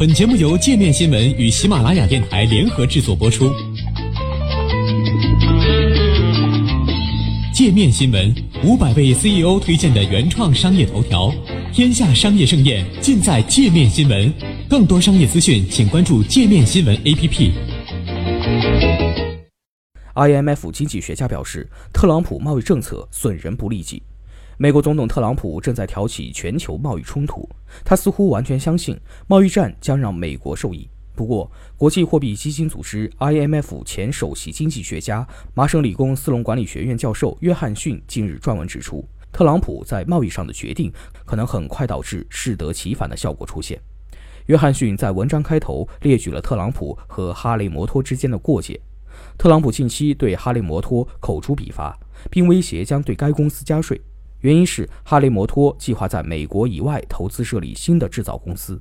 本节目由界面新闻与喜马拉雅电台联合制作播出。界面新闻五百位 CEO 推荐的原创商业头条，天下商业盛宴尽在界面新闻。更多商业资讯，请关注界面新闻 APP。IMF 经济学家表示，特朗普贸易政策损人不利己。美国总统特朗普正在挑起全球贸易冲突，他似乎完全相信贸易战将让美国受益。不过，国际货币基金组织 IMF 前首席经济学家、麻省理工斯隆管理学院教授约翰逊近日撰文指出，特朗普在贸易上的决定可能很快导致适得其反的效果出现。约翰逊在文章开头列举了特朗普和哈雷摩托之间的过节。特朗普近期对哈雷摩托口诛笔伐，并威胁将对该公司加税。原因是哈雷摩托计划在美国以外投资设立新的制造公司。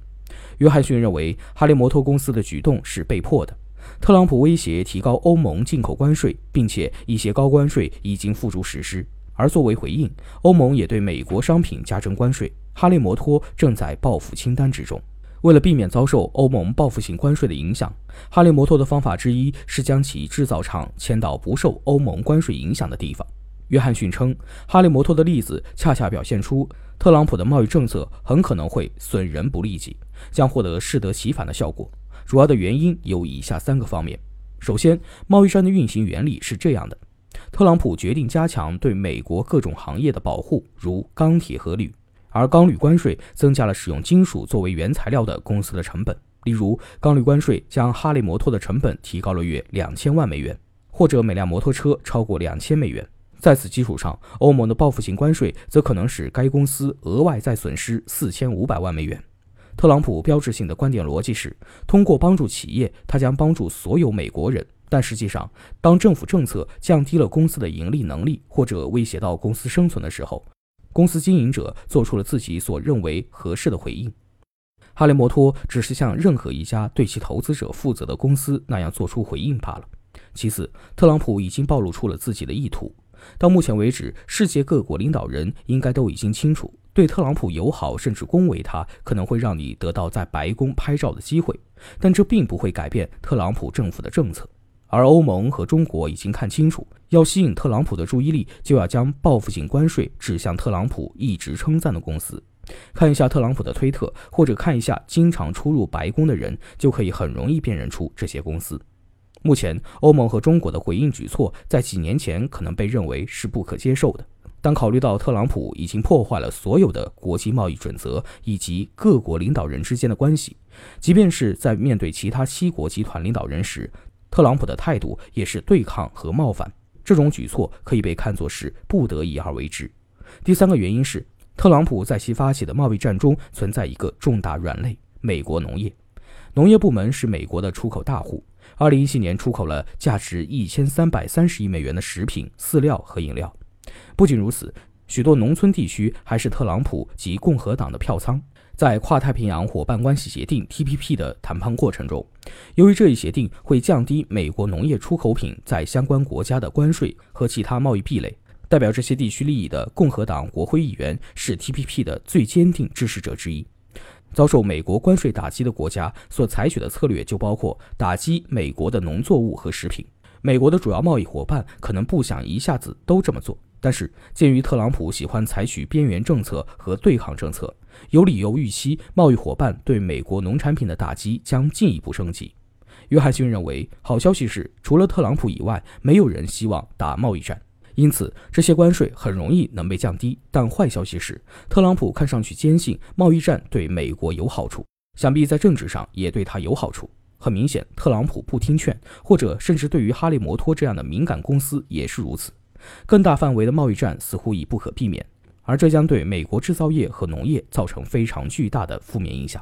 约翰逊认为，哈雷摩托公司的举动是被迫的。特朗普威胁提高欧盟进口关税，并且一些高关税已经付诸实施。而作为回应，欧盟也对美国商品加征关税。哈雷摩托正在报复清单之中。为了避免遭受欧盟报复性关税的影响，哈雷摩托的方法之一是将其制造厂迁到不受欧盟关税影响的地方。约翰逊称，哈雷摩托的例子恰恰表现出特朗普的贸易政策很可能会损人不利己，将获得适得其反的效果。主要的原因有以下三个方面：首先，贸易战的运行原理是这样的：特朗普决定加强对美国各种行业的保护，如钢铁和铝，而钢铝关税增加了使用金属作为原材料的公司的成本。例如，钢铝关税将哈雷摩托的成本提高了约两千万美元，或者每辆摩托车超过两千美元。在此基础上，欧盟的报复性关税则可能使该公司额外再损失四千五百万美元。特朗普标志性的观点逻辑是：通过帮助企业，他将帮助所有美国人。但实际上，当政府政策降低了公司的盈利能力，或者威胁到公司生存的时候，公司经营者做出了自己所认为合适的回应。哈雷摩托只是像任何一家对其投资者负责的公司那样做出回应罢了。其次，特朗普已经暴露出了自己的意图。到目前为止，世界各国领导人应该都已经清楚，对特朗普友好甚至恭维他，可能会让你得到在白宫拍照的机会，但这并不会改变特朗普政府的政策。而欧盟和中国已经看清楚，要吸引特朗普的注意力，就要将报复性关税指向特朗普一直称赞的公司。看一下特朗普的推特，或者看一下经常出入白宫的人，就可以很容易辨认出这些公司。目前，欧盟和中国的回应举措在几年前可能被认为是不可接受的，但考虑到特朗普已经破坏了所有的国际贸易准则以及各国领导人之间的关系，即便是在面对其他七国集团领导人时，特朗普的态度也是对抗和冒犯。这种举措可以被看作是不得已而为之。第三个原因是，特朗普在其发起的贸易战中存在一个重大软肋——美国农业。农业部门是美国的出口大户。二零一七年出口了价值一千三百三十亿美元的食品、饲料和饮料。不仅如此，许多农村地区还是特朗普及共和党的票仓。在跨太平洋伙伴关系协定 （TPP） 的谈判过程中，由于这一协定会降低美国农业出口品在相关国家的关税和其他贸易壁垒，代表这些地区利益的共和党国会议员是 TPP 的最坚定支持者之一。遭受美国关税打击的国家所采取的策略就包括打击美国的农作物和食品。美国的主要贸易伙伴可能不想一下子都这么做，但是鉴于特朗普喜欢采取边缘政策和对抗政策，有理由预期贸易伙伴对美国农产品的打击将进一步升级。约翰逊认为，好消息是，除了特朗普以外，没有人希望打贸易战。因此，这些关税很容易能被降低。但坏消息是，特朗普看上去坚信贸易战对美国有好处，想必在政治上也对他有好处。很明显，特朗普不听劝，或者甚至对于哈利摩托这样的敏感公司也是如此。更大范围的贸易战似乎已不可避免，而这将对美国制造业和农业造成非常巨大的负面影响。